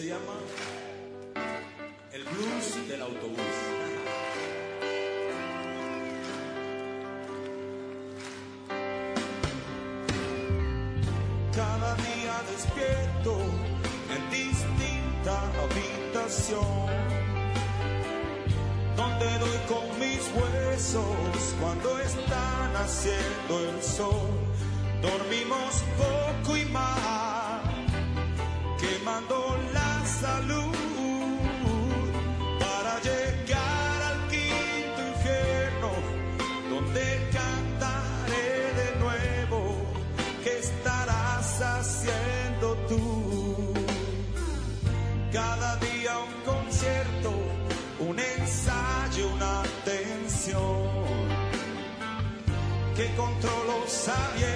Se llama El blues del autobús. Cada día despierto en distinta habitación donde doy con mis huesos cuando está naciendo el sol. Dormimos poco y mal, salud para llegar al quinto infierno, donde cantaré de nuevo. ¿Qué estarás haciendo tú? Cada día un concierto, un ensayo, una tensión que controlo sabiendo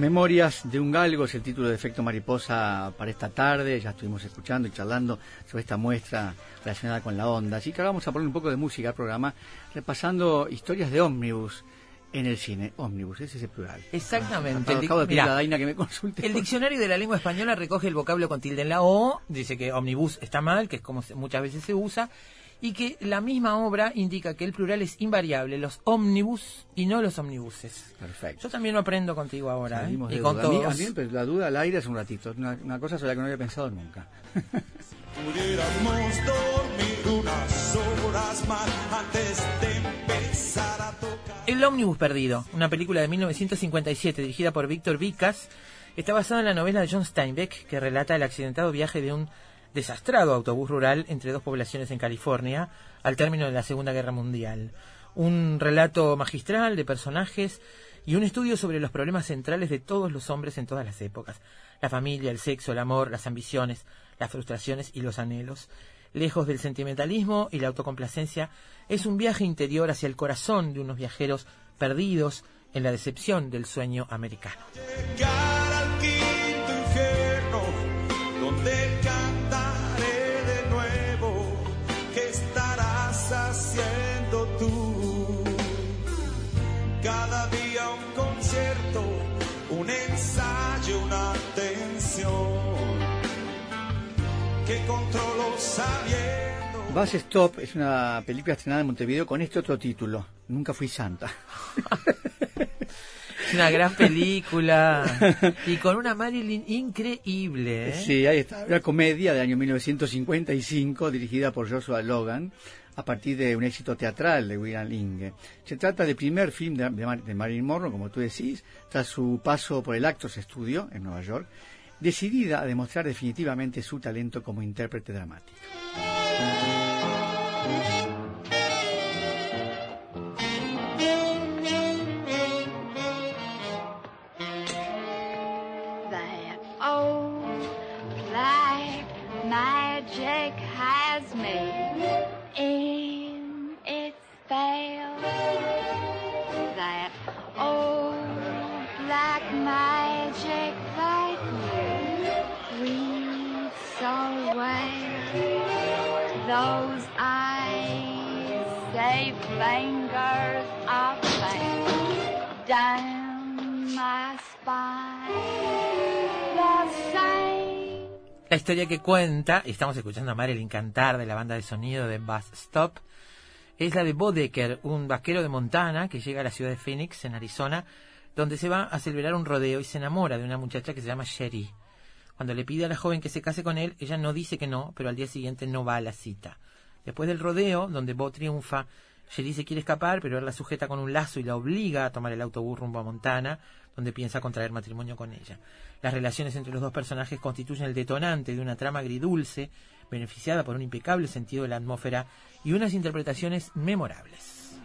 Memorias de un galgo es el título de Efecto Mariposa para esta tarde. Ya estuvimos escuchando y charlando sobre esta muestra relacionada con la onda. Así que ahora vamos a poner un poco de música al programa, repasando historias de ómnibus en el cine. Ómnibus, ese es el plural. Exactamente. Acabo, El di- acabo de pedir mirá, a Daina que me consulte. El diccionario de la lengua española recoge el vocablo con tilde en la O, dice que omnibus está mal, que es como muchas veces se usa, y que la misma obra indica que el plural es invariable, los ómnibus y no los omnibuses. Perfecto. Yo también lo aprendo contigo ahora, ¿eh? Y de con duda. A mí- todos. a mí, pues, la duda al aire es un ratito. Una, una cosa sobre la que no había pensado nunca. Pudiéramos dormir unas horas más antes de empezar a tocar. El ómnibus perdido, una película de 1957 dirigida por Víctor Vicas, está basada en la novela de John Steinbeck que relata el accidentado viaje de un desastrado autobús rural entre dos poblaciones en California al término de la Segunda Guerra Mundial. Un relato magistral de personajes y un estudio sobre los problemas centrales de todos los hombres en todas las épocas. La familia, el sexo, el amor, las ambiciones, las frustraciones y los anhelos. Lejos del sentimentalismo y la autocomplacencia, es un viaje interior hacia el corazón de unos viajeros perdidos en la decepción del sueño americano. Bus Stop es una película estrenada en Montevideo con este otro título. Nunca fui santa. Es una gran película y con una Marilyn increíble. ¿eh? Sí, ahí está. Una comedia del año 1955 dirigida por Joshua Logan a partir de un éxito teatral de William Linge. Se trata del primer film de, de Mar- de Marilyn Monroe, como tú decís, tras su paso por el Actors Studio en Nueva York, decidida a demostrar definitivamente su talento como intérprete dramático. Magic has me in its spell. That old black magic that you so well. Those eyes say fingers of flame down my spine. La historia que cuenta, y estamos escuchando a Marilyn cantar de la banda de sonido de Bus Stop, es la de Bo Decker, un vaquero de Montana que llega a la ciudad de Phoenix, en Arizona, donde se va a celebrar un rodeo y se enamora de una muchacha que se llama Sherry. Cuando le pide a la joven que se case con él, ella no dice que no, pero al día siguiente no va a la cita. Después del rodeo, donde Bo triunfa Sherry se quiere escapar, pero él la sujeta con un lazo y la obliga a tomar el autobús rumbo a Montana, donde piensa contraer matrimonio con ella. Las relaciones entre los dos personajes constituyen el detonante de una trama agridulce, beneficiada por un impecable sentido de la atmósfera y unas interpretaciones memorables.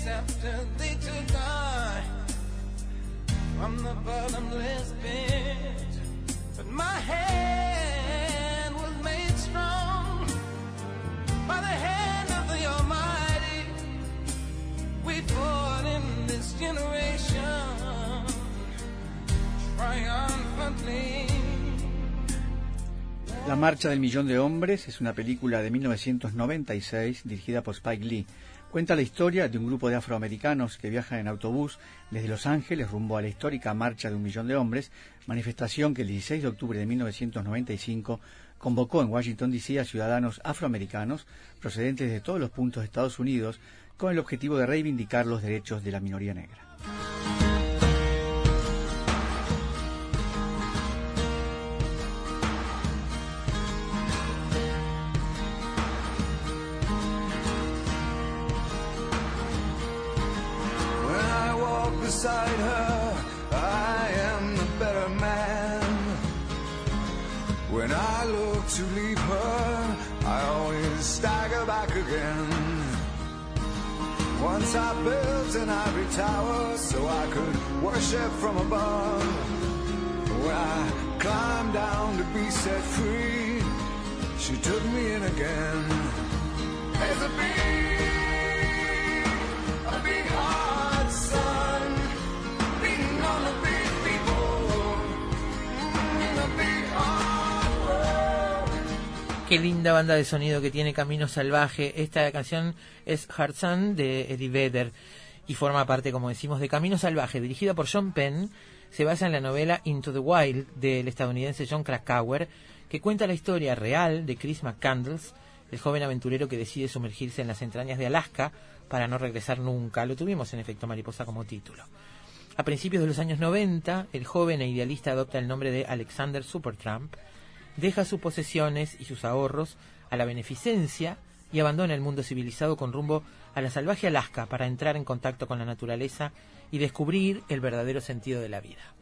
Minutes after they took I from the bottomless pit. But my hand was made strong by the hand of the Almighty. We fought in this generation triumphantly. La Marcha del Millón de Hombres es una película de 1996 dirigida por Spike Lee. Cuenta la historia de un grupo de afroamericanos que viajan en autobús desde Los Ángeles rumbo a la histórica Marcha de un Millón de Hombres, manifestación que el 16 de octubre de 1995 convocó en Washington, D.C. a ciudadanos afroamericanos procedentes de todos los puntos de Estados Unidos con el objetivo de reivindicar los derechos de la minoría negra. To leave her, I always stagger back again. Once I built an ivory tower so I could worship from above. When I climbed down to be set free, she took me in again. There's a big, Qué linda banda de sonido que tiene Camino Salvaje. Esta canción es Hard Sun de Eddie Vedder y forma parte, como decimos, de Camino Salvaje, dirigida por John Penn. Se basa en la novela Into the Wild del estadounidense John Krakauer, que cuenta la historia real de Chris McCandles, el joven aventurero que decide sumergirse en las entrañas de Alaska para no regresar nunca. Lo tuvimos en efecto mariposa como título. A principios de los años 90, el joven e idealista adopta el nombre de Alexander Supertramp, deja sus posesiones y sus ahorros a la beneficencia y abandona el mundo civilizado con rumbo a la salvaje Alaska para entrar en contacto con la naturaleza y descubrir el verdadero sentido de la vida.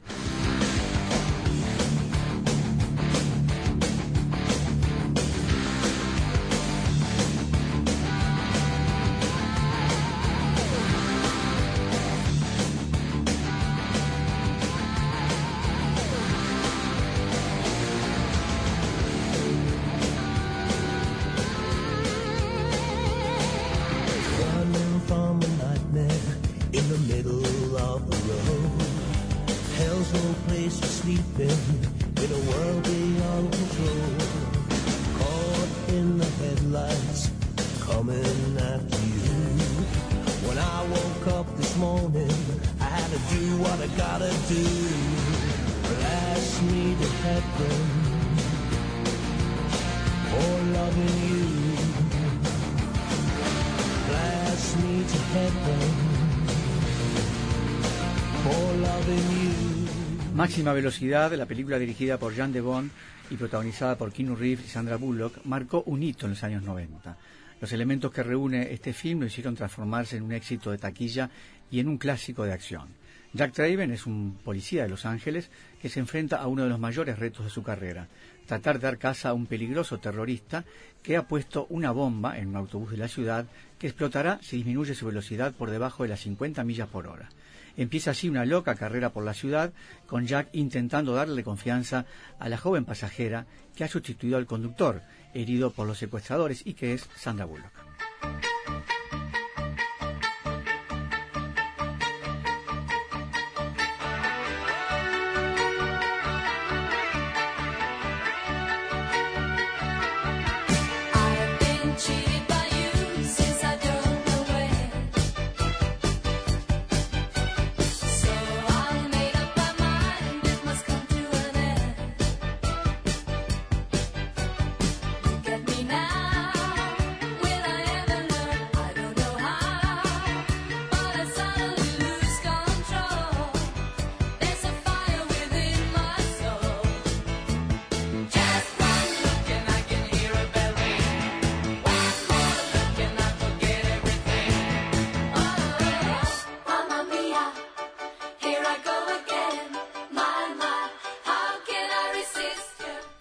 Máxima Velocidad, la película dirigida por Jean de y protagonizada por Keanu Reeves y Sandra Bullock, marcó un hito en los años 90. Los elementos que reúne este film lo hicieron transformarse en un éxito de taquilla y en un clásico de acción. Jack Traven es un policía de Los Ángeles que se enfrenta a uno de los mayores retos de su carrera, tratar de dar caza a un peligroso terrorista que ha puesto una bomba en un autobús de la ciudad que explotará si disminuye su velocidad por debajo de las 50 millas por hora. Empieza así una loca carrera por la ciudad, con Jack intentando darle confianza a la joven pasajera que ha sustituido al conductor, herido por los secuestradores y que es Sandra Bullock.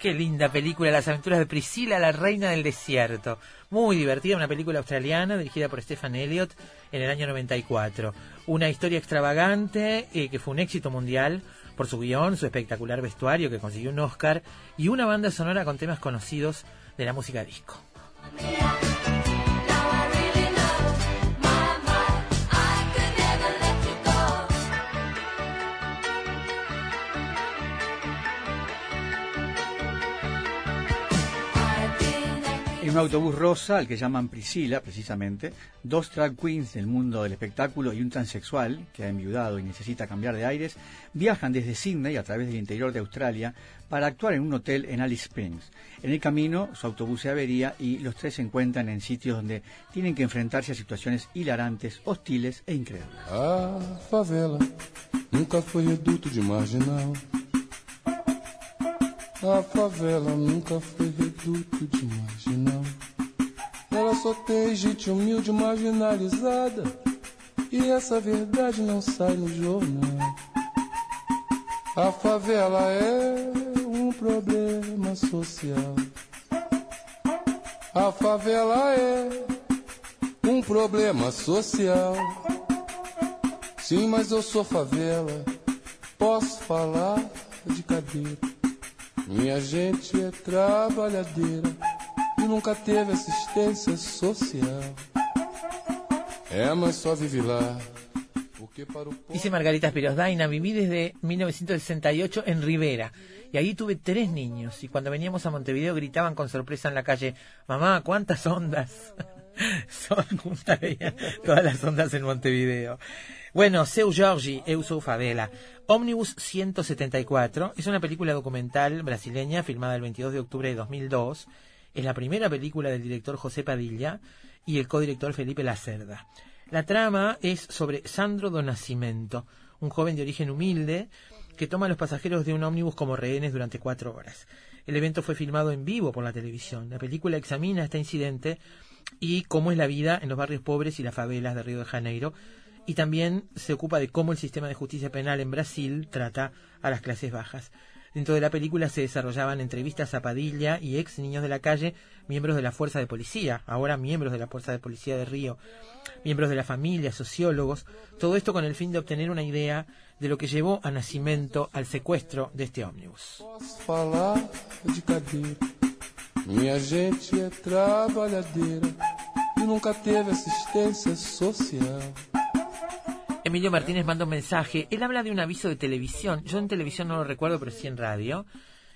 Qué linda película, Las aventuras de Priscila, la reina del desierto. Muy divertida, una película australiana dirigida por Stephen Elliott en el año 94. Una historia extravagante eh, que fue un éxito mundial por su guion, su espectacular vestuario que consiguió un Oscar y una banda sonora con temas conocidos de la música disco. Un autobús rosa, al que llaman Priscila, precisamente, dos drag queens del mundo del espectáculo y un transexual, que ha enviudado y necesita cambiar de aires, viajan desde Sydney a través del interior de Australia para actuar en un hotel en Alice Springs. En el camino, su autobús se avería y los tres se encuentran en sitios donde tienen que enfrentarse a situaciones hilarantes, hostiles e marginal. Só tem gente humilde marginalizada. E essa verdade não sai no jornal. A favela é um problema social. A favela é um problema social. Sim, mas eu sou favela. Posso falar de cadeira. Minha gente é trabalhadeira nunca teve assistência social. É, mas só vive lá. Dice Margarita Spirosdaina, viví desde 1968 en Rivera y ahí tuve tres niños y cuando veníamos a Montevideo gritaban con sorpresa en la calle, mamá, ¿cuántas ondas? Son todas las ondas en Montevideo. Bueno, Seu Jorgi, Eu Favela. Omnibus 174 es una película documental brasileña filmada el 22 de octubre de 2002. Es la primera película del director José Padilla y el codirector Felipe Lacerda. La trama es sobre Sandro do Nascimento, un joven de origen humilde que toma a los pasajeros de un ómnibus como rehenes durante cuatro horas. El evento fue filmado en vivo por la televisión. La película examina este incidente y cómo es la vida en los barrios pobres y las favelas de Río de Janeiro. Y también se ocupa de cómo el sistema de justicia penal en Brasil trata a las clases bajas. Dentro de la película se desarrollaban entrevistas a Padilla y ex niños de la calle, miembros de la fuerza de policía, ahora miembros de la fuerza de policía de Río, miembros de la familia, sociólogos, todo esto con el fin de obtener una idea de lo que llevó a Nacimiento al secuestro de este ómnibus. Minha gente é trabalhadeira e nunca teve assistência social. Emilio Martínez manda un mensaje. Él habla de un aviso de televisión. Yo en televisión no lo recuerdo, pero sí en radio.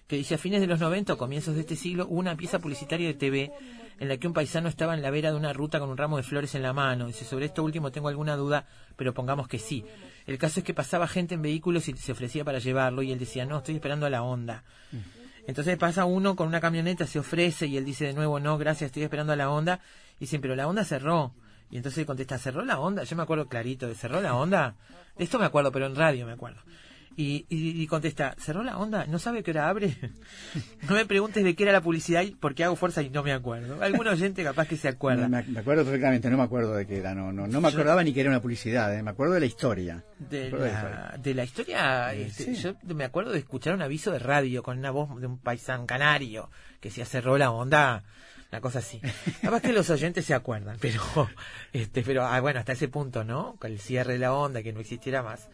Que dice: A fines de los 90 o comienzos de este siglo hubo una pieza publicitaria de TV en la que un paisano estaba en la vera de una ruta con un ramo de flores en la mano. Dice: Sobre esto último tengo alguna duda, pero pongamos que sí. El caso es que pasaba gente en vehículos y se ofrecía para llevarlo. Y él decía: No, estoy esperando a la onda. Entonces pasa uno con una camioneta, se ofrece y él dice de nuevo: No, gracias, estoy esperando a la onda. Y dicen: Pero la onda cerró. Y entonces él contesta, ¿cerró la onda? Yo me acuerdo clarito de ¿cerró la onda? De esto me acuerdo, pero en radio me acuerdo. Y, y, y contesta, ¿cerró la onda? ¿No sabe qué hora abre? no me preguntes de qué era la publicidad porque hago fuerza y no me acuerdo. Algún oyente capaz que se acuerda. Me, me acuerdo perfectamente, no me acuerdo de qué era, no, no, no me acordaba ni que era una publicidad, eh, me acuerdo de la historia. De la, de la historia, Eh, este, sí. yo me acuerdo de escuchar un aviso de radio con una voz de un paisán canario que decía cerró la onda, una cosa así. Capaz que los oyentes se acuerdan, pero este, pero ah, bueno, hasta ese punto, ¿no? Con el cierre de la onda, que no existiera más,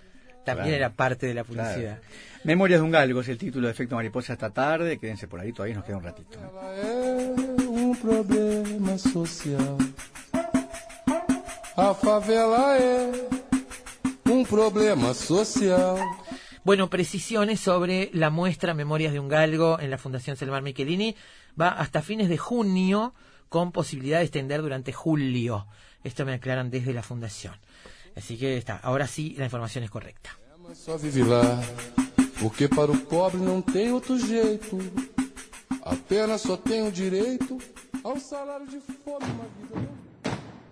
también Claro. era parte de la publicidad. Claro. Memorias de un galgo es el título de Efecto Mariposa esta tarde, quédense por ahí, todavía nos queda un ratito. ¿eh? Um problema social. A favela é um problema social. Bueno, precisiones sobre la muestra Memorias de un Galgo en la Fundación Selmar Michelini. Va hasta fines de junio con posibilidad de extender durante julio. Esto me aclaran desde la Fundación. Así que está, ahora sí la información es correcta. Porque para pobre jeito. Apenas só tem o direito ao salário de fome.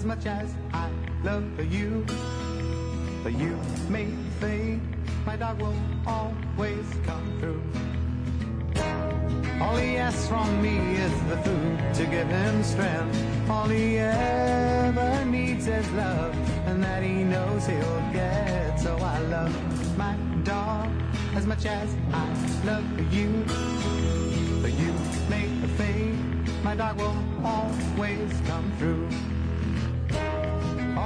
As much as I love you. But you may think my dog will always come through. All he asks from me is the food to give him strength. All he ever needs is love, and that he knows he'll get. So I love my dog as much as I love you. But you the fade, my dog will always come through.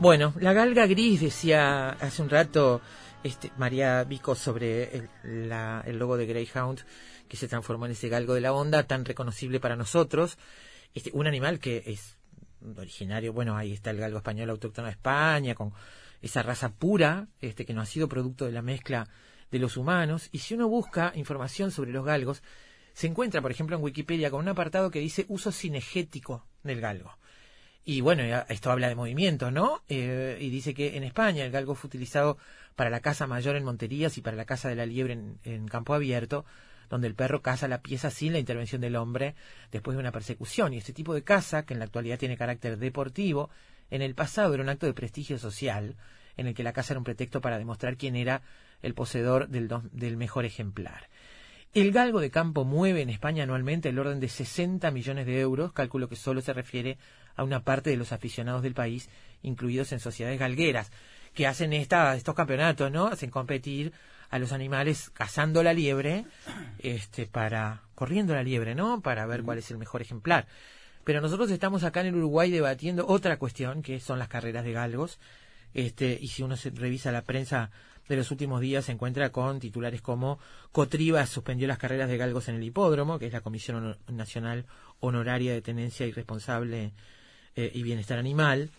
Bueno, la galga gris decía hace un rato este, María Vico sobre el, la- el logo de Greyhound que se transformó en ese galgo de la onda tan reconocible para nosotros. Este, un animal que es originario, bueno, ahí está el galgo español autóctono de España, con esa raza pura, este, que no ha sido producto de la mezcla de los humanos. Y si uno busca información sobre los galgos, se encuentra, por ejemplo, en Wikipedia con un apartado que dice uso cinegético del galgo. Y bueno, esto habla de movimiento, ¿no? Eh, y dice que en España el galgo fue utilizado para la caza mayor en Monterías y para la caza de la liebre en, en campo abierto, donde el perro caza la pieza sin la intervención del hombre después de una persecución. Y este tipo de caza, que en la actualidad tiene carácter deportivo, en el pasado era un acto de prestigio social, en el que la caza era un pretexto para demostrar quién era el poseedor del, del mejor ejemplar. El galgo de campo mueve en España anualmente el orden de 60 millones de euros, cálculo que solo se refiere a una parte de los aficionados del país, incluidos en sociedades galgueras, que hacen esta, estos campeonatos, ¿no? Hacen competir a los animales cazando la liebre, este, para, corriendo la liebre, ¿no? Para ver cuál es el mejor ejemplar. Pero nosotros estamos acá en el Uruguay debatiendo otra cuestión, que son las carreras de galgos, este, y si uno se revisa la prensa de los últimos días se encuentra con titulares como Cotriba suspendió las carreras de galgos en el hipódromo, que es la Comisión Nacional Honoraria de Tenencia y Responsable eh, y Bienestar Animal.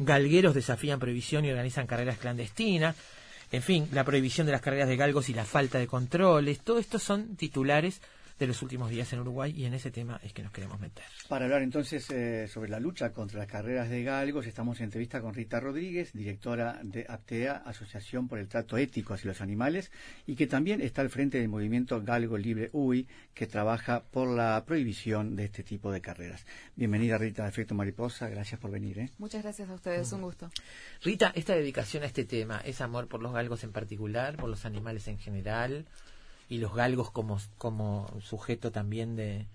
Galgueros desafían prohibición y organizan carreras clandestinas. En fin, la prohibición de las carreras de galgos y la falta de controles. Todo esto son titulares de los últimos días en Uruguay y en ese tema es que nos queremos meter. Para hablar entonces eh, sobre la lucha contra las carreras de galgos, estamos en entrevista con Rita Rodríguez, directora de APTEA, Asociación por el Trato Ético hacia los Animales, y que también está al frente del movimiento Galgo Libre UI, que trabaja por la prohibición de este tipo de carreras. Bienvenida Rita a Efecto Mariposa, gracias por venir. ¿eh? Muchas gracias a ustedes, un gusto. Rita, esta dedicación a este tema es amor por los galgos en particular, por los animales en general y los galgos como, como sujeto también de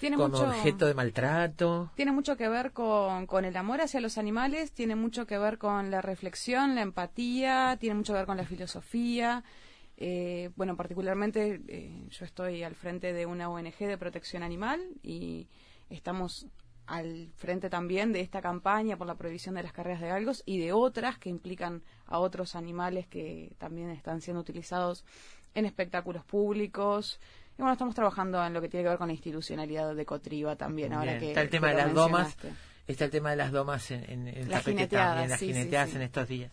Tiene como mucho, objeto de maltrato. tiene mucho que ver con, con el amor hacia los animales, tiene mucho que ver con la reflexión, la empatía, tiene mucho que ver con la filosofía. Eh, bueno, particularmente eh, yo estoy al frente de una ONG de protección animal y estamos al frente también de esta campaña por la prohibición de las carreras de galgos y de otras que implican a otros animales que también están siendo utilizados en espectáculos públicos. Y bueno, estamos trabajando en lo que tiene que ver con la institucionalidad de Cotriba también, ahora Bien, que está el tema que de las domas, está el tema de las domas en, en el Las tapete jineteadas, también, las sí, sí, jineteadas sí. en estos días.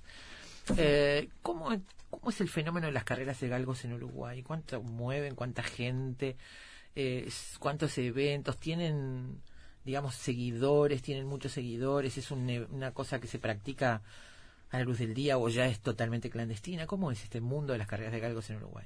Eh, ¿cómo, ¿Cómo es el fenómeno de las carreras de galgos en Uruguay? ¿Cuánto mueven? ¿Cuánta gente? Eh, ¿Cuántos eventos? ¿Tienen, digamos, seguidores? ¿Tienen muchos seguidores? ¿Es un una cosa que se practica a la luz del día o ya es totalmente clandestina? ¿Cómo es este mundo de las carreras de galgos en Uruguay?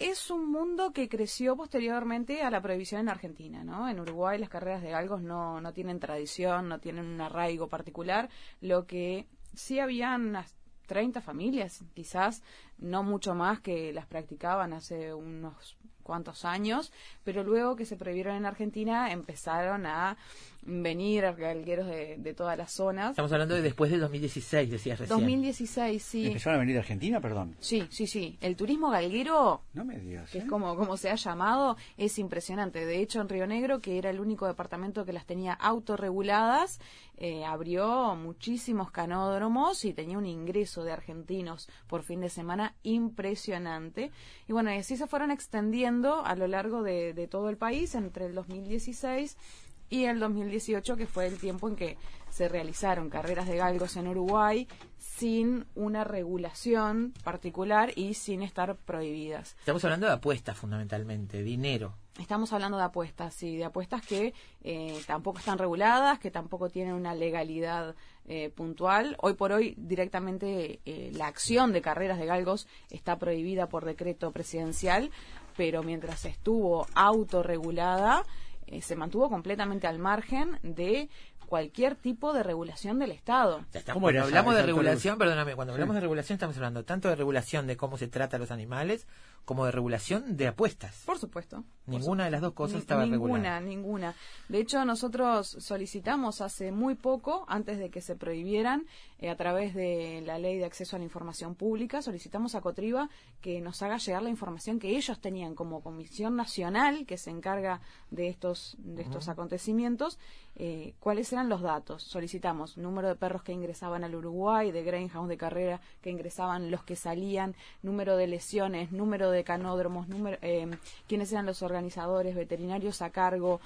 Es un mundo que creció posteriormente a la prohibición en Argentina, ¿no? En Uruguay las carreras de galgos no, no tienen tradición, no tienen un arraigo particular, lo que sí habían unas 30 familias, quizás, no mucho más que las practicaban hace unos cuantos años, pero luego que se prohibieron en Argentina empezaron a venir galgueros de, de todas las zonas. Estamos hablando de después del 2016, decías recién. 2016, sí. ¿Empezaron a venir de Argentina, perdón? Sí, sí, sí. El turismo galguero, No me digas. que ¿eh? es como, como se ha llamado, es impresionante. De hecho, en Río Negro, que era el único departamento que las tenía autorreguladas, eh, abrió muchísimos canódromos y tenía un ingreso de argentinos por fin de semana impresionante. Y bueno, y así se fueron extendiendo a lo largo de, de todo el país entre el 2016 y el 2018, que fue el tiempo en que se realizaron carreras de galgos en Uruguay sin una regulación particular y sin estar prohibidas. Estamos hablando de apuestas fundamentalmente, dinero. Estamos hablando de apuestas, sí, de apuestas que eh, tampoco están reguladas, que tampoco tienen una legalidad eh, puntual. Hoy por hoy, directamente, eh, la acción de carreras de galgos está prohibida por decreto presidencial, pero mientras estuvo autorregulada, eh, se mantuvo completamente al margen de cualquier tipo de regulación del Estado. Ya está. ¿Cómo era Cuando esa- hablamos de regulación, perdóname, cuando Sí. hablamos de regulación estamos hablando tanto de regulación de cómo se trata a los animales como de regulación de apuestas. Por supuesto. por Ninguna de las dos cosas Ni- estaba ninguna, regulada. ninguna. De hecho, nosotros solicitamos hace muy poco, antes de que se prohibieran, eh, a través de la ley de acceso a la información pública, solicitamos a Cotriba que nos haga llegar la información que ellos tenían como comisión nacional que se encarga de estos, de estos acontecimientos, eh, cuáles eran los datos. Solicitamos número de perros que ingresaban al Uruguay, de greyhounds de carrera que ingresaban, los que salían, número de lesiones, número de canódromos, número, eh, quiénes eran los organizadores, veterinarios a cargo,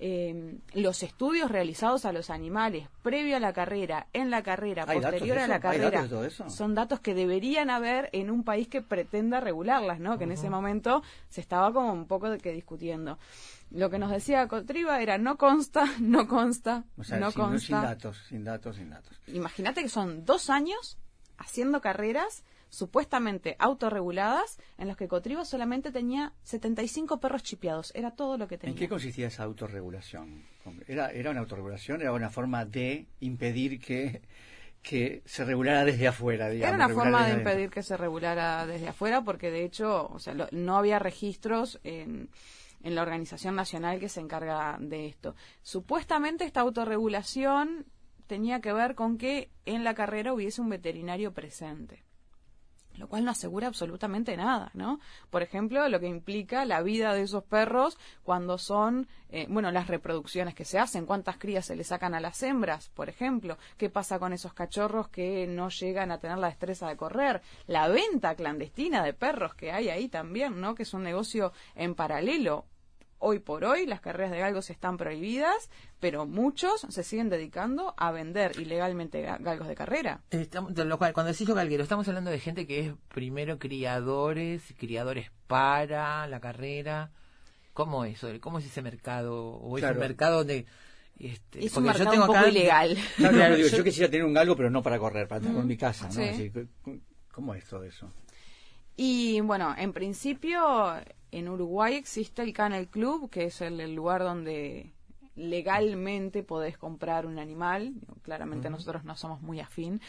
eh, los estudios realizados a los animales previo a la carrera, en la carrera, ¿Hay datos posterior de a la ¿Hay carrera. datos de todo eso? Son datos que deberían haber en un país que pretenda regularlas, ¿no? Que en ese momento se estaba como un poco de que discutiendo. Lo que nos decía Cotriba era no consta, no consta, O sea, no sin, sin consta. datos, sin datos, sin datos. Imagínate que son dos años haciendo carreras supuestamente autorreguladas en los que Cotriba solamente tenía 75 perros chipeados. Era todo lo que tenía. ¿En qué consistía esa autorregulación? ¿Era, ¿Era una autorregulación? ¿Era una forma de impedir que, que se regulara desde afuera? Digamos, Era una forma de adentro? impedir que se regulara desde afuera porque de hecho o sea, lo- no había registros en, en la organización nacional que se encarga de esto. Supuestamente esta autorregulación tenía que ver con que en la carrera hubiese un veterinario presente lo cual no asegura absolutamente nada, ¿no? Por ejemplo, lo que implica la vida de esos perros cuando son, eh, bueno, las reproducciones que se hacen, cuántas crías se le sacan a las hembras, por ejemplo, qué pasa con esos cachorros que no llegan a tener la destreza de correr, la venta clandestina de perros que hay ahí también, ¿no? Que es un negocio en paralelo. Hoy por hoy las carreras de galgos están prohibidas, pero muchos se siguen dedicando a vender ilegalmente ga- galgos de carrera. Estamos- de lo cual, cuando decís yo galguero, estamos hablando de gente que es primero criadores, criadores para la carrera. ¿Cómo es? eso? ¿Cómo es ese mercado? ¿O es Claro. un mercado donde... Este, Es un porque yo mercado tengo un poco acá- ilegal. Claro, claro, digo, yo- yo quisiera tener un galgo, pero no para correr, para tenerlo en mi casa, ¿no? Sí. Es ¿Cómo es todo eso? Y bueno, en principio en Uruguay existe el Kennel Club, que es el, el lugar donde legalmente podés comprar un animal. Claramente nosotros no somos muy afín.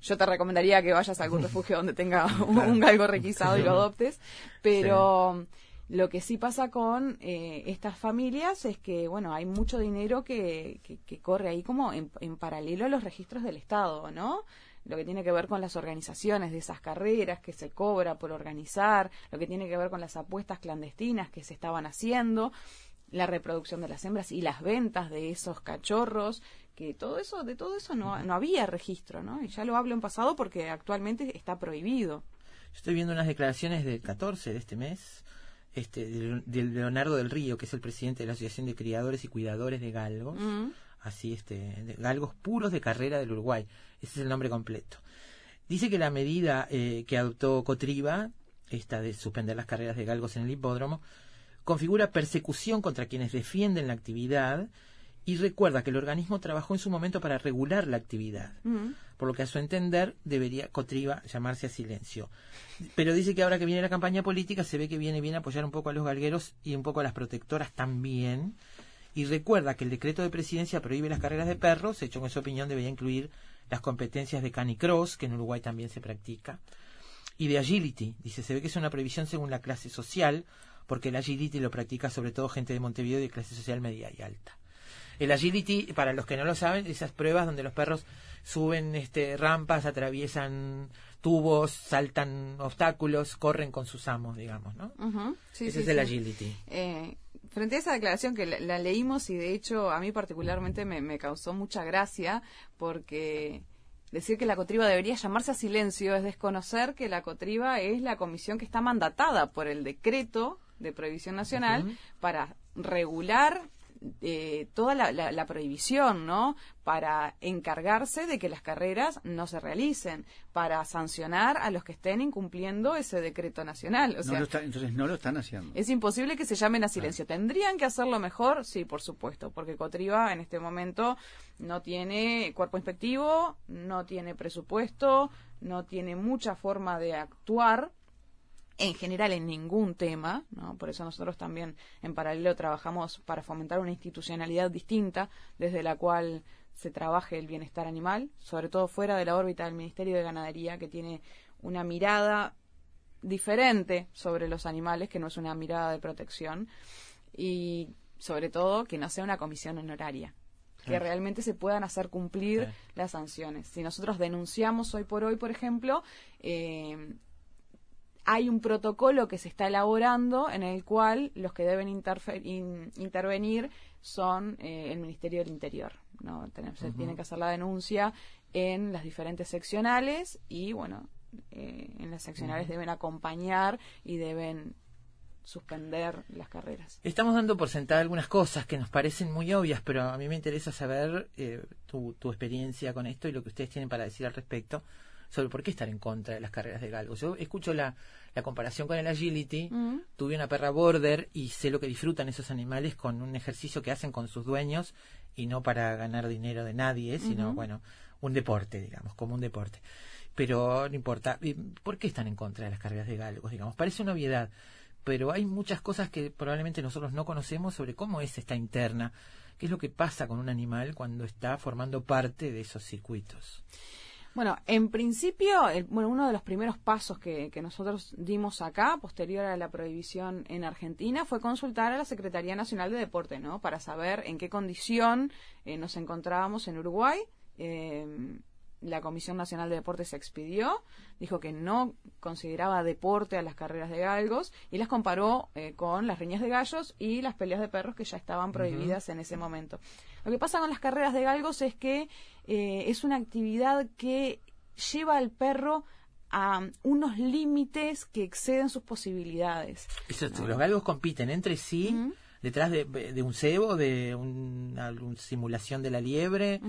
Yo te recomendaría que vayas a algún refugio donde tenga un, un galgo requisado y lo adoptes. Pero lo que sí pasa con eh, estas familias es que, bueno, hay mucho dinero que, que, que corre ahí como en, en paralelo a los registros del Estado, ¿no? Lo que tiene que ver con las organizaciones de esas carreras que se cobra por organizar, lo que tiene que ver con las apuestas clandestinas que se estaban haciendo, la reproducción de las hembras y las ventas de esos cachorros, que todo eso, de todo eso no, no había registro, ¿no? Y ya lo hablo en pasado porque actualmente está prohibido. Estoy viendo unas declaraciones del 14 de este mes este, de, de Leonardo del Río, que es el presidente de la Asociación de Criadores y Cuidadores de Galgos. Mm. Así, este, de galgos puros de carrera del Uruguay. Ese es el nombre completo. Dice que la medida eh, que adoptó Cotriba, esta de suspender las carreras de galgos en el hipódromo, configura persecución contra quienes defienden la actividad y recuerda que el organismo trabajó en su momento para regular la actividad, Mm. por lo que a su entender debería Cotriba llamarse a silencio. Pero dice que ahora que viene la campaña política se ve que viene bien apoyar un poco a los galgueros y un poco a las protectoras también. Y recuerda que el decreto de presidencia prohíbe las carreras de perros, hecho en su opinión debería incluir las competencias de canicross, que en Uruguay también se practica, y de agility. Dice, se ve que es una prohibición según la clase social, porque el agility lo practica sobre todo gente de Montevideo de clase social media y alta. El agility, para los que no lo saben, esas pruebas donde los perros suben este, rampas, atraviesan tubos, saltan obstáculos, corren con sus amos, digamos, ¿no? Sí, Ese sí, es el sí. agility. Eh, frente a esa declaración que la, la leímos y de hecho a mí particularmente me, me causó mucha gracia porque decir que la cotriba debería llamarse a silencio es desconocer que la cotriba es la comisión que está mandatada por el decreto de prohibición nacional para regular eh, toda la, la- la prohibición, ¿no? Para encargarse de que las carreras no se realicen, para sancionar a los que estén incumpliendo ese decreto nacional. O No sea, lo está- entonces no lo están haciendo. es imposible que se llamen a silencio. ¿Tendrían que hacerlo mejor? Sí, por supuesto, porque Cotriba en este momento no tiene cuerpo inspectivo, no tiene presupuesto, no tiene mucha forma de actuar en general en ningún tema, ¿no? Por eso nosotros también en paralelo trabajamos para fomentar una institucionalidad distinta desde la cual se trabaje el bienestar animal, sobre todo fuera de la órbita del Ministerio de Ganadería, que tiene una mirada diferente sobre los animales, que no es una mirada de protección, y sobre todo que no sea una comisión honoraria, que realmente se puedan hacer cumplir las sanciones. Si nosotros denunciamos hoy por hoy, por ejemplo, eh, hay un protocolo que se está elaborando en el cual los que deben in- intervenir son eh, el Ministerio del Interior. ¿no? Ten- Se tiene que hacer la denuncia en las diferentes seccionales y, bueno, eh, en las seccionales deben acompañar y deben suspender las carreras. Estamos dando por sentada algunas cosas que nos parecen muy obvias, pero a mí me interesa saber eh, tu, tu experiencia con esto y lo que ustedes tienen para decir al respecto sobre por qué estar en contra de las carreras de galgos. Yo escucho la, la comparación con el agility, Mm. tuve una perra border y sé lo que disfrutan esos animales con un ejercicio que hacen con sus dueños y no para ganar dinero de nadie, sino, bueno, un deporte, digamos, como un deporte. Pero no importa, ¿y ¿por qué están en contra de las carreras de galgos? Digamos, parece una obviedad, pero hay muchas cosas que probablemente nosotros no conocemos sobre cómo es esta interna, qué es lo que pasa con un animal cuando está formando parte de esos circuitos. Bueno, en principio, el- bueno, uno de los primeros pasos que, que nosotros dimos acá, posterior a la prohibición en Argentina, fue consultar a la Secretaría Nacional de Deporte, ¿no? Para saber en qué condición eh, nos encontrábamos en Uruguay. Eh, la Comisión Nacional de Deporte se expidió, dijo que no consideraba deporte a las carreras de galgos y las comparó eh, con las riñas de gallos y las peleas de perros que ya estaban prohibidas en ese momento. Lo que pasa con las carreras de galgos es que eh, es una actividad que lleva al perro a unos límites que exceden sus posibilidades. Eso, Los galgos compiten entre sí detrás de, de un cebo, de un- alguna simulación de la liebre.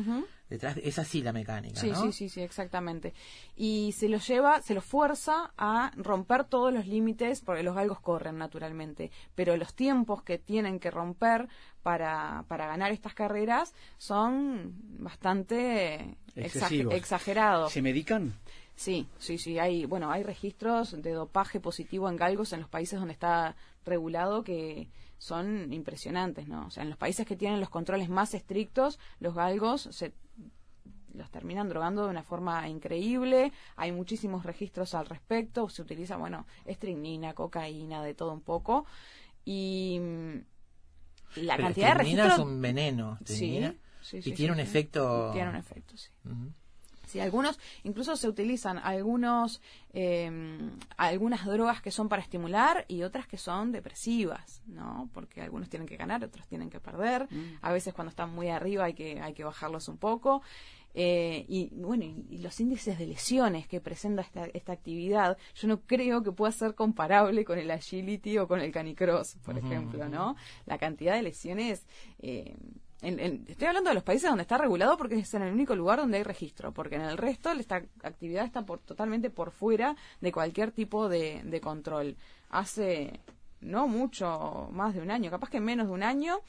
Detrás de, es así la mecánica, Sí, ¿no? sí, sí, sí, exactamente. Y se los lleva, se los fuerza a romper todos los límites, porque los galgos corren naturalmente, pero los tiempos que tienen que romper para, para ganar estas carreras son bastante Excesivos. exagerados. ¿Se medican? Sí, sí, sí. Hay, bueno, hay registros de dopaje positivo en galgos en los países donde está regulado que son impresionantes, ¿no? O sea, en los países que tienen los controles más estrictos, los galgos se los terminan drogando de una forma increíble. Hay muchísimos registros al respecto. Se utiliza, bueno, estricnina, cocaína, de todo un poco. Y mm, la Pero cantidad de estricnina registros. es un veneno, Sí, y sí, tiene sí, un sí. efecto... Tiene un efecto, sí. Sí, algunos, incluso se utilizan algunos, eh, algunas drogas que son para estimular y otras que son depresivas, ¿no? Porque algunos tienen que ganar, otros tienen que perder. A veces cuando están muy arriba hay que, hay que bajarlos un poco. Eh, y bueno, y, y los índices de lesiones que presenta esta, esta actividad, yo no creo que pueda ser comparable con el agility o con el canicross, por ejemplo. ¿no? La cantidad de lesiones, eh, en- en- estoy hablando de los países donde está regulado porque es en el único lugar donde hay registro, porque en el resto esta actividad está por, totalmente por fuera de cualquier tipo de, de control. Hace no mucho más de un año, capaz que menos de un año,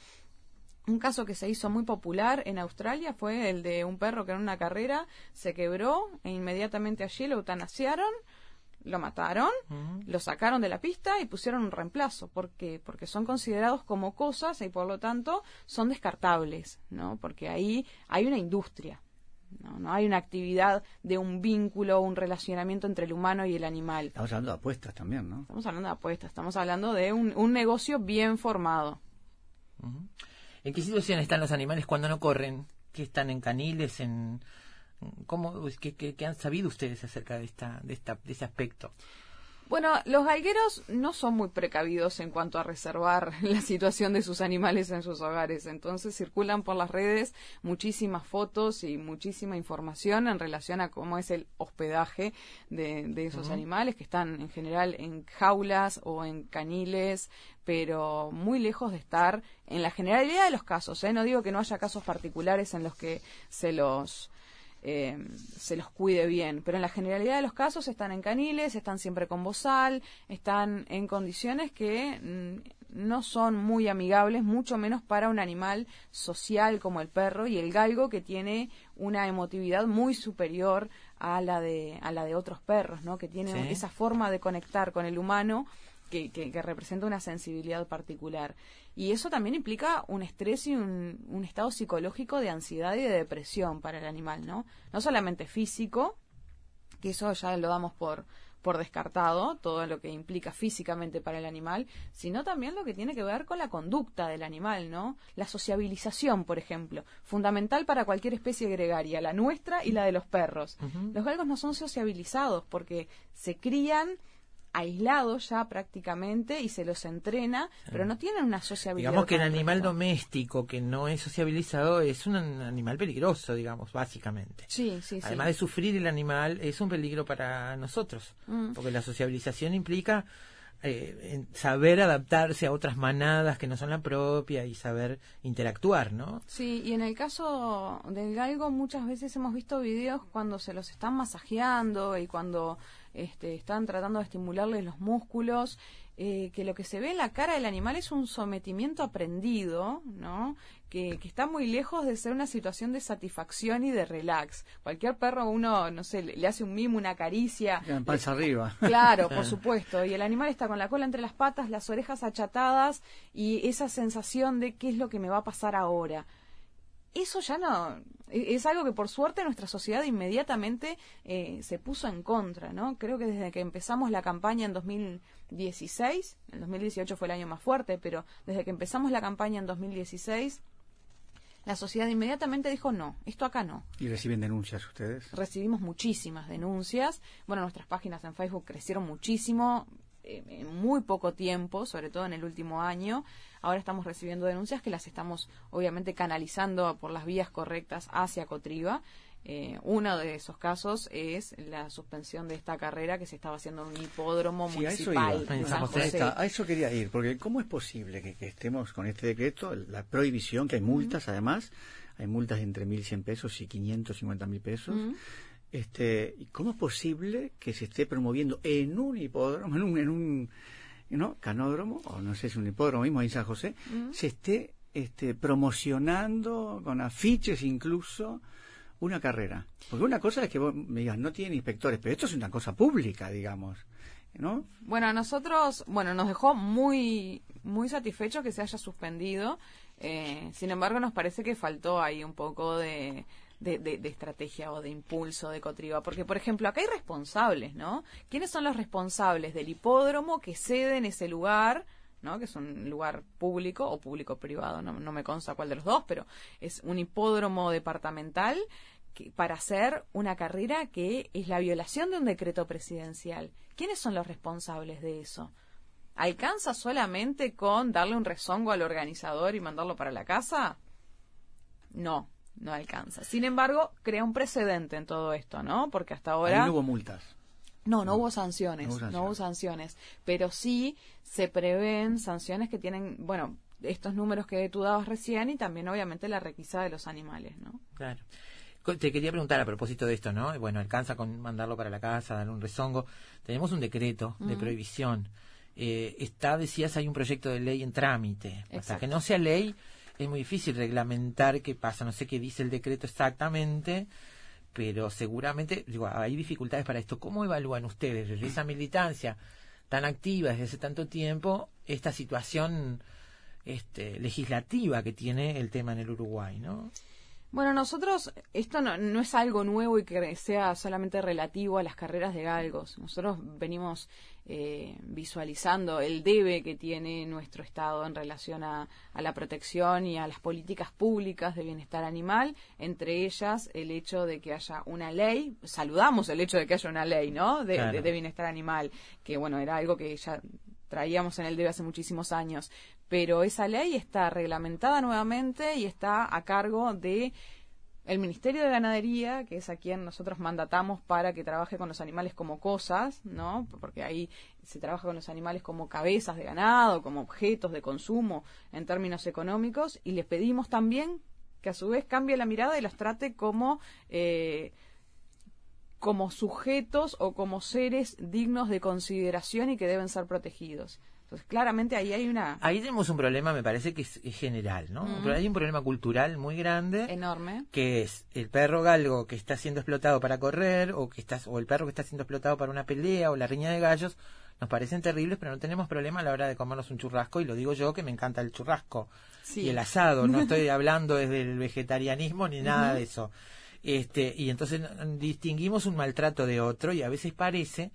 Un caso que se hizo muy popular en Australia fue el de un perro que en una carrera se quebró e inmediatamente allí lo eutanasiaron, lo mataron, lo sacaron de la pista y pusieron un reemplazo. ¿Por qué? Porque son considerados como cosas y por lo tanto son descartables, ¿no? Porque ahí hay una industria. No, no hay una actividad de un vínculo, un relacionamiento entre el humano y el animal. Estamos hablando de apuestas también, ¿no? Estamos hablando de apuestas, estamos hablando de un, un negocio bien formado. ¿En qué situación están los animales cuando no corren? ¿Que están en caniles? En, ¿Cómo, qué, qué- qué han sabido ustedes acerca de, esta, de, esta, de aspecto? Bueno, los galgueros no son muy precavidos en cuanto a reservar la situación de sus animales en sus hogares. Entonces circulan por las redes muchísimas fotos y muchísima información en relación a cómo es el hospedaje de, de esos animales que están en general en jaulas o en caniles, pero muy lejos de estar en la generalidad de los casos. ¿eh? No digo que no haya casos particulares en los que se los eh, se los cuide bien. Pero en la generalidad de los casos están en caniles, están siempre con bozal, están en condiciones que mm, no son muy amigables, mucho menos para un animal social como el perro y el galgo que tiene una emotividad muy superior a la de, a la de otros perros, ¿no? que tiene Sí. esa forma de conectar con el humano que, que- que representa una sensibilidad particular. Y eso también implica un estrés y un, un estado psicológico de ansiedad y de depresión para el animal, ¿no? No solamente físico, que eso ya lo damos por, por descartado, todo lo que implica físicamente para el animal, sino también lo que tiene que ver con la conducta del animal, ¿no? La sociabilización, por ejemplo, fundamental para cualquier especie gregaria, la nuestra y la de los perros. Los galgos no son sociabilizados porque se crían aislados ya prácticamente y se los entrena, pero no tienen una sociabilidad. Digamos que el animal doméstico que no es sociabilizado es un an- animal peligroso, digamos, básicamente. Sí, sí, sí. Además de sufrir el animal, es un peligro para nosotros, Mm. porque la sociabilización implica eh, saber adaptarse a otras manadas que no son la propia y saber interactuar, ¿no? Sí, y en el caso del galgo muchas veces hemos visto videos cuando se los están masajeando y cuando este, están tratando de estimularles los músculos, eh, que lo que se ve en la cara del animal es un sometimiento aprendido, ¿no? Que, que está muy lejos de ser una situación de satisfacción y de relax. Cualquier perro, uno, no sé, le, le hace un mimo, una caricia. En panza arriba. Claro, por supuesto. Y el animal está con la cola entre las patas, las orejas achatadas y esa sensación de qué es lo que me va a pasar ahora. Eso ya no. e- Es algo que por suerte nuestra sociedad inmediatamente eh, se puso en contra, ¿no? Creo que desde que empezamos la campaña en 2016, el 2018 fue el año más fuerte, pero desde que empezamos la campaña en 2016, la sociedad inmediatamente dijo no, esto acá no. ¿Y reciben denuncias ustedes? Recibimos muchísimas denuncias. Bueno, nuestras páginas en Facebook crecieron muchísimo en muy poco tiempo, sobre todo en el último año. Ahora estamos recibiendo denuncias que las estamos obviamente canalizando por las vías correctas hacia Cotriba. Eh, uno de esos casos es la suspensión de esta carrera que se estaba haciendo en un hipódromo Sí, a eso municipal iba. A San José. esta- a eso quería ir, porque ¿cómo es posible que, que estemos con este decreto, la prohibición, que hay multas además, hay multas de entre 1.100 pesos y 550.000 pesos? Ujú. Este, ¿y ¿Cómo es posible que se esté promoviendo en un hipódromo, en un, en un ¿no? canódromo, o no sé si es un hipódromo mismo ahí en San José, se esté este, promocionando con afiches incluso una carrera? Porque una cosa es que vos me digas, no tiene inspectores, pero esto es una cosa pública, digamos. ¿No? Bueno, a nosotros, bueno, nos dejó muy, muy satisfechos que se haya suspendido. Eh, sin embargo, nos parece que faltó ahí un poco de, de, de- estrategia o de impulso de Cotriba. Porque, por ejemplo, acá hay responsables, ¿no? ¿Quiénes son los responsables del hipódromo que cede en ese lugar? ¿no? que es un lugar público o público-privado, no, no me consta cuál de los dos, pero es un hipódromo departamental para hacer una carrera que es la violación de un decreto presidencial. ¿Quiénes son los responsables de eso? ¿Alcanza solamente con darle un rezongo al organizador y mandarlo para la casa? No, no alcanza. Sin embargo, crea un precedente en todo esto, ¿no? Porque hasta ahora... Ahí no hubo multas. No, no hubo sanciones, No hubo no hubo sanciones, pero sí se prevén sanciones que tienen, bueno, estos números que tú dabas recién y también obviamente la requisa de los animales, ¿no? Claro. Te quería preguntar a propósito de esto, ¿no? Bueno, alcanza con mandarlo para la casa, darle un rezongo. Tenemos un decreto de prohibición. Eh, está, decías, hay un proyecto de ley en trámite. Hasta que no sea ley, es muy difícil reglamentar qué pasa. No sé qué dice el decreto exactamente, pero seguramente, digo, hay dificultades para esto. ¿Cómo evalúan ustedes desde esa militancia tan activa desde hace tanto tiempo esta situación este, legislativa que tiene el tema en el Uruguay, ¿no? Bueno, nosotros, esto no, no es algo nuevo y que sea solamente relativo a las carreras de galgos. Nosotros venimos eh, visualizando el debe que tiene nuestro Estado en relación a, a, la protección y a las políticas públicas de bienestar animal, entre ellas el hecho de que haya una ley, saludamos el hecho de que haya una ley, ¿no? De, Claro. de- de bienestar animal, que bueno, era algo que ya traíamos en el debe hace muchísimos años, pero esa ley está reglamentada nuevamente y está a cargo de el Ministerio de Ganadería, que es a quien nosotros mandatamos para que trabaje con los animales como cosas, ¿no? Porque ahí se trabaja con los animales como cabezas de ganado, como objetos de consumo en términos económicos, y les pedimos también que a su vez cambie la mirada y los trate como eh, como sujetos o como seres dignos de consideración y que deben ser protegidos. Entonces, claramente ahí hay una Ahí tenemos un problema, me parece que es, es general, ¿no? Mm. Hay un problema cultural muy grande enorme. que es el perro galgo que está siendo explotado para correr o que está o el perro que está siendo explotado para una pelea o la riña de gallos nos parecen terribles pero no tenemos problema a la hora de comernos un churrasco y lo digo yo que me encanta el churrasco Sí. y el asado no estoy hablando desde el vegetarianismo ni nada de eso este y entonces distinguimos un maltrato de otro y a veces parece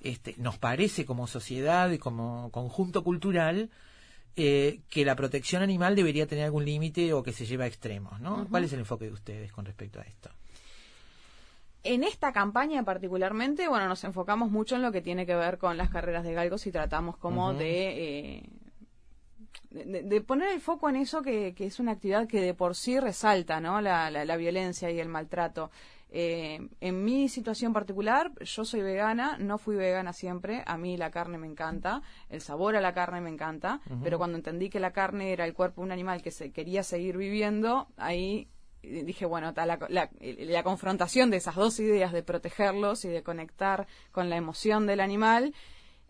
este nos parece como sociedad y como conjunto cultural eh, que la protección animal debería tener algún límite o que se lleva a extremos, ¿no? ¿Cuál es el enfoque de ustedes con respecto a esto? En esta campaña particularmente, bueno, nos enfocamos mucho en lo que tiene que ver con las carreras de galgos y tratamos como de, eh, de, de poner el foco en eso que, que es una actividad que de por sí resalta, ¿no? La, la, la violencia y el maltrato. Eh, en mi situación particular, yo soy vegana, no fui vegana siempre, a mí la carne me encanta, el sabor a la carne me encanta, pero cuando entendí que la carne era el cuerpo de un animal que se quería seguir viviendo, ahí dije, bueno, ta, la, la- la confrontación de esas dos ideas de protegerlos y de conectar con la emoción del animal,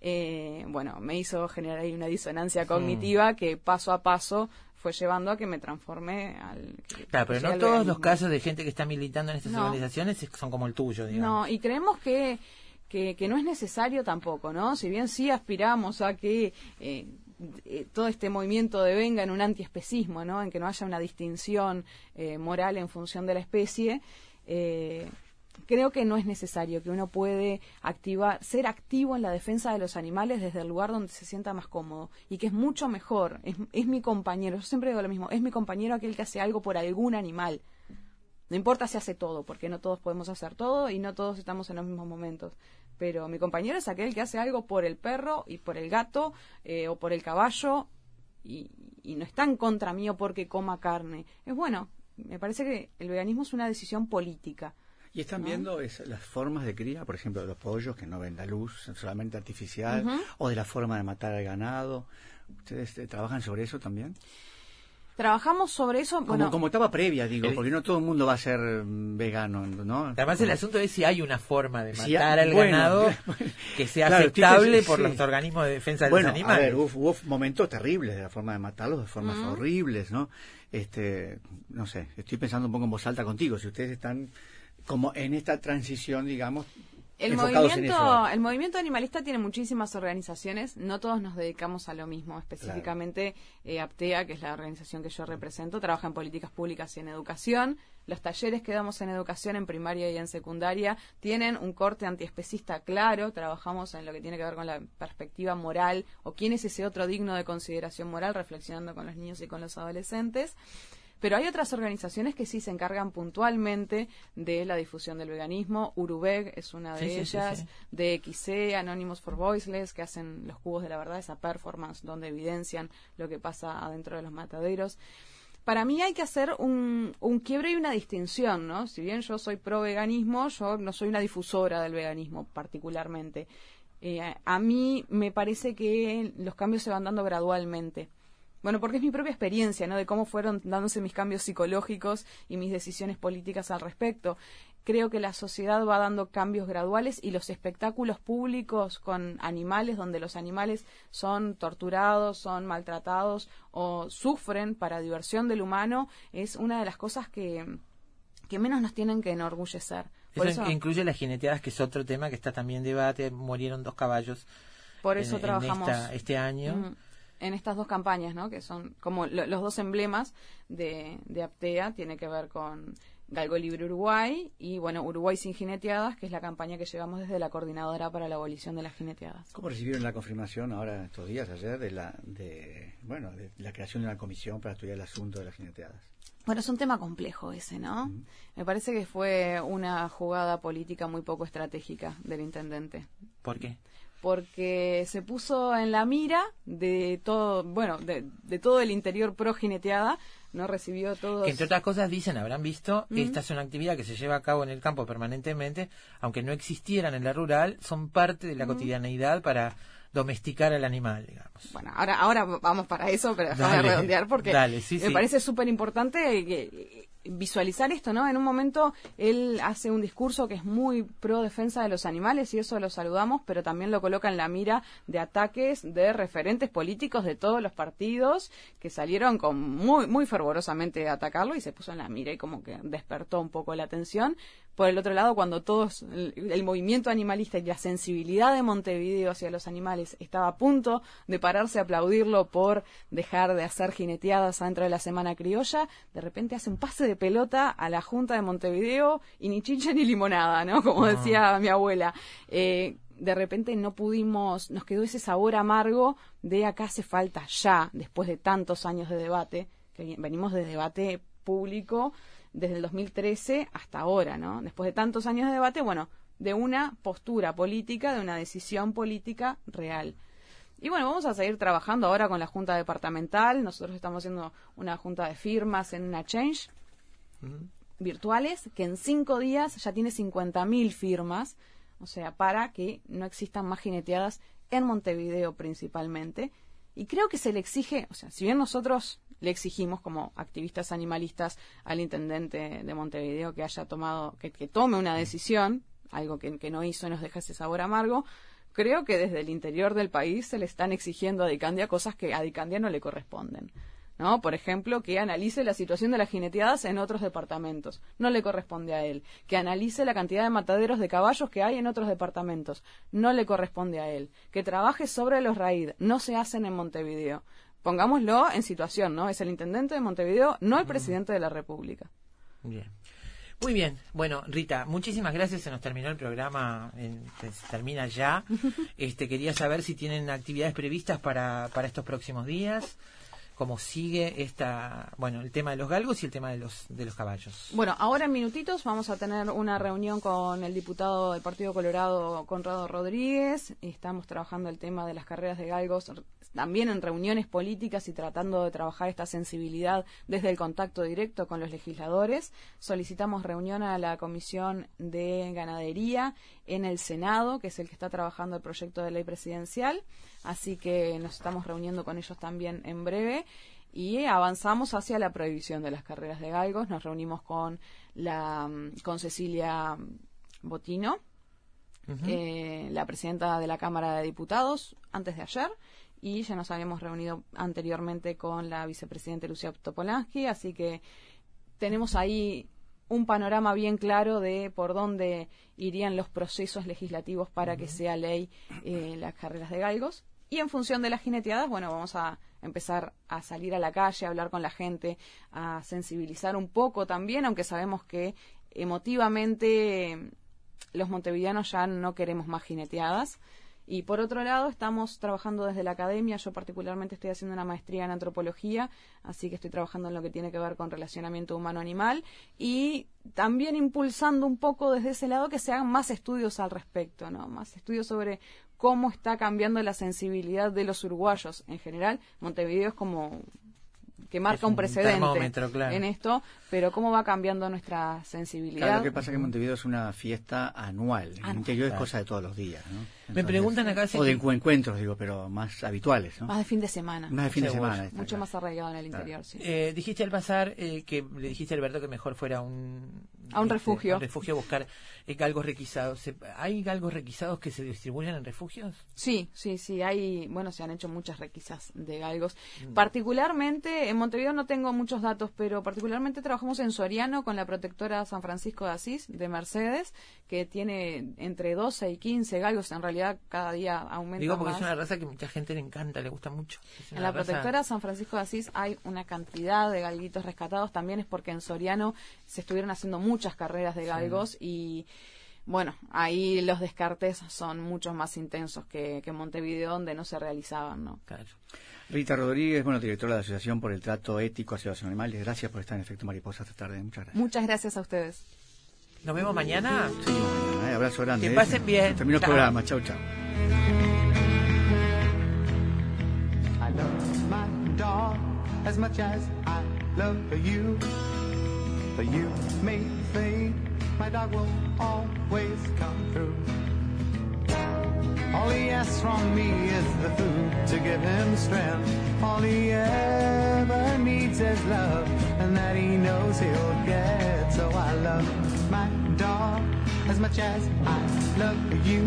eh, bueno, me hizo generar ahí una disonancia cognitiva que paso a paso fue llevando a que me transforme al... que- Claro, pero no todos los casos de gente que está militando en estas No. organizaciones es- son como el tuyo, digamos. No, y creemos que, que, que no es necesario tampoco, ¿no? Si bien sí aspiramos a que eh, eh, todo este movimiento devenga en un antiespecismo, ¿no? En que no haya una distinción eh, moral en función de la especie, eh, creo que no es necesario, que uno puede activar, ser activo en la defensa de los animales desde el lugar donde se sienta más cómodo y que es mucho mejor, es, mi compañero, yo siempre digo lo mismo, es mi compañero aquel que hace algo por algún animal. No importa si hace todo, porque no todos podemos hacer todo y no todos estamos en los mismos momentos. Pero mi compañero es aquel que hace algo por el perro y por el gato eh, o por el caballo y, y no está en contra mío porque coma carne. Es bueno, me parece que el veganismo es una decisión política. Y están ¿no? viendo es- las formas de cría, por ejemplo, de los pollos que no ven la luz, solamente artificial, o de la forma de matar al ganado. ¿Ustedes eh, trabajan sobre eso también? Trabajamos sobre eso, Como, bueno, como etapa previa, digo, El- porque no todo el mundo va a ser mm, vegano, ¿no? Además, el asunto es si hay una forma de matar al bueno, ganado que sea claro, aceptable por sí. los organismos de defensa de bueno, los animales. a ver, hubo, hubo momentos terribles de la forma de matarlos, de formas horribles, ¿no? Este, no sé, estoy pensando un poco en voz alta contigo, si ustedes están como en esta transición, digamos, El movimiento, el movimiento animalista tiene muchísimas organizaciones, no todos nos dedicamos a lo mismo. Específicamente, eh, APTEA, que es la organización que yo represento, trabaja en políticas públicas y en educación. Los talleres que damos en educación, en primaria y en secundaria, tienen un corte antiespecista claro. Trabajamos en lo que tiene que ver con la perspectiva moral o quién es ese otro digno de consideración moral, reflexionando con los niños y con los adolescentes. Pero hay otras organizaciones que sí se encargan puntualmente de la difusión del veganismo. Urubeg es una de Sí, sí, sí, ellas, sí. DXC, Anonymous for Voiceless, que hacen los cubos de la verdad, esa performance donde evidencian lo que pasa adentro de los mataderos. Para mí hay que hacer un, un quiebre y una distinción, ¿no? Si bien yo soy pro veganismo, yo no soy una difusora del veganismo particularmente. Eh, a mí me parece que los cambios se van dando gradualmente. Bueno, porque es mi propia experiencia, ¿no? De cómo fueron dándose mis cambios psicológicos y mis decisiones políticas al respecto. creo que la sociedad va dando cambios graduales y los espectáculos públicos con animales, donde los animales son torturados, son maltratados o sufren para diversión del humano, es una de las cosas que, que menos nos tienen que enorgullecer. Eso, eso, incluye las jineteadas, que es otro tema que está también en debate. Murieron dos caballos por eso en- en trabajamos esta- este año. Mm, en estas dos campañas, ¿no? Que son como lo- los dos emblemas de, de Aptea, tiene que ver con Galgo Libre Uruguay y, bueno, Uruguay sin jineteadas, que es la campaña que llevamos desde la Coordinadora para la Abolición de las Jineteadas. ¿Cómo recibieron la confirmación ahora estos días, ayer, de la, de, bueno, de la creación de una comisión para estudiar el asunto de las jineteadas? Bueno, es un tema complejo ese, ¿no? Me parece que fue una jugada política muy poco estratégica del intendente. ¿Por qué? Porque se puso en la mira de todo, bueno, de, de todo el interior pro jineteada, no recibió todos. Que entre otras cosas dicen, habrán visto, Ujú. esta es una actividad que se lleva a cabo en el campo permanentemente, aunque no existieran en la rural, son parte de la cotidianeidad para domesticar al animal, digamos. Bueno, ahora, ahora vamos para eso, pero déjame redondear porque dale, sí, me sí. parece súper importante que- visualizar esto, ¿no? En un momento él hace un discurso que es muy pro defensa de los animales y eso lo saludamos, pero también lo coloca en la mira de ataques de referentes políticos de todos los partidos que salieron con muy muy fervorosamente a atacarlo y se puso en la mira y como que despertó un poco la atención. Por el otro lado, cuando todos el, el movimiento animalista y la sensibilidad de Montevideo hacia los animales estaba a punto de pararse a aplaudirlo por dejar de hacer jineteadas dentro de la semana criolla, de repente hace un pase de pelota a la Junta de Montevideo y ni chincha ni limonada, ¿no? Como Ah. decía mi abuela. Eh, de repente no pudimos, nos quedó ese sabor amargo de acá hace falta ya, después de tantos años de debate, que venimos de debate público desde el 2013 hasta ahora, ¿no? Después de tantos años de debate, bueno, de una postura política, de una decisión política real. Y bueno, vamos a seguir trabajando ahora con la Junta Departamental. Nosotros estamos haciendo una junta de firmas en una change virtuales que en cinco días ya tiene 50.000 firmas, o sea, para que no existan más jineteadas en Montevideo principalmente. Y creo que se le exige, o sea, si bien nosotros le exigimos como activistas animalistas al intendente de Montevideo que haya tomado, que, tome una decisión, algo que, que no hizo y nos deja ese sabor amargo, creo que desde el interior del país se le están exigiendo a Dicandia cosas que a Dicandia no le corresponden. ¿No? Por ejemplo, que analice la situación de las jineteadas en otros departamentos. No le corresponde a él. Que analice la cantidad de mataderos de caballos que hay en otros departamentos. No le corresponde a él. Que trabaje sobre los raíz. No se hacen en Montevideo. Pongámoslo en situación, ¿no? Es el intendente de Montevideo, no el presidente de la República. Bien. Muy bien. Bueno, Rita, muchísimas gracias. Se nos terminó el programa. en- se termina ya. Este, quería saber si tienen actividades previstas para, para estos próximos días. Cómo sigue esta, bueno, el tema de los galgos y el tema de los, de los caballos. Bueno, ahora en minutitos vamos a tener una reunión con el diputado del Partido Colorado, Conrado Rodríguez. Estamos trabajando el tema de las carreras de galgos también en reuniones políticas y tratando de trabajar esta sensibilidad desde el contacto directo con los legisladores. Solicitamos reunión a la Comisión de Ganadería en el Senado, que es el que está trabajando el proyecto de ley presidencial. Así que nos estamos reuniendo con ellos también en breve y avanzamos hacia la prohibición de las carreras de galgos. Nos reunimos con la mm, con Cecilia Botino, eh, la presidenta de la Cámara de Diputados, antes de ayer, y ya nos habíamos reunido anteriormente con la vicepresidenta Lucia Topolansky, así que tenemos ahí un panorama bien claro de por dónde irían los procesos legislativos para que sea ley eh, las carreras de galgos. Y en función de las jineteadas, bueno, vamos a empezar a salir a la calle, a hablar con la gente, a sensibilizar un poco también, aunque sabemos que emotivamente los montevideanos ya no queremos más jineteadas. Y por otro lado, estamos trabajando desde la academia. Yo particularmente estoy haciendo una maestría en antropología, así que estoy trabajando en lo que tiene que ver con relacionamiento humano-animal y también impulsando un poco desde ese lado que se hagan más estudios al respecto, ¿no? Más estudios sobre cómo está cambiando la sensibilidad de los uruguayos en general. Montevideo es como que marca Es un un precedente claro. en esto, pero cómo va cambiando nuestra sensibilidad. Claro, lo que pasa es que Montevideo es una fiesta anual. En el Anual. interior es cosa de todos los días, ¿no? Me preguntan acá si- O de encuentros, digo, pero más habituales, ¿no? Más de fin de semana. Más de fin de semana. Mucho más arraigado en el interior, sí. Eh, dijiste al pasar eh, que le dijiste a Alberto que mejor fuera un A un este, refugio. a un refugio a buscar eh, galgos requisados. ¿Hay galgos requisados que se distribuyen en refugios? Sí, sí, sí, hay, bueno, se han hecho muchas requisas de galgos. Mm. Particularmente, en Montevideo no tengo muchos datos, pero particularmente trabajamos en Soriano con la protectora San Francisco de Asís de Mercedes, que tiene entre 12 y 15 galgos, en realidad cada día aumenta Digo porque más. es una raza que mucha gente le encanta, le gusta mucho. En la raza- protectora San Francisco de Asís hay una cantidad de galguitos rescatados. También es porque en Soriano se estuvieron haciendo muchas carreras de galgos y, bueno, ahí los descartes son mucho más intensos que, que en Montevideo, donde no se realizaban, ¿no? Claro. Rita Rodríguez, bueno, directora de la Asociación por el Trato Ético hacia los Animales. Gracias por estar en Efecto Mariposa esta tarde. Muchas gracias. Muchas gracias a ustedes. Nos vemos mañana. Seguimos mañana, ¿eh? Abrazo grande. Que ¿eh? pasen bien. Terminó el programa. Chau, chau. I love my dog as much as I love you. But you may fade, my dog will always come through. Oh, All he asks from me is the food to give him strength. All he ever needs is love, and that he knows he'll get. So I love my dog as much as I love you.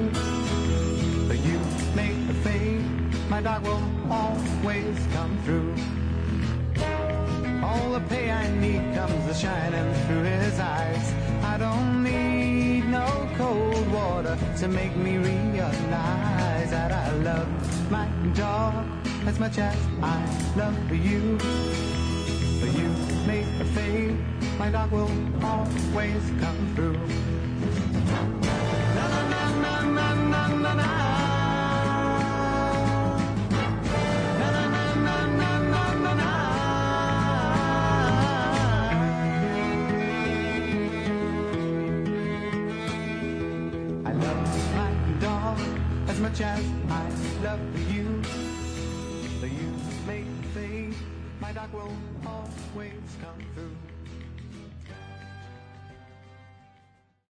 But you may fade, my dog will always come through. All the pay I need comes shining through his eyes. I don't need cold water to make me realize that I love my dog as much as I love you. But you may fade, my dog will always come through. Come through.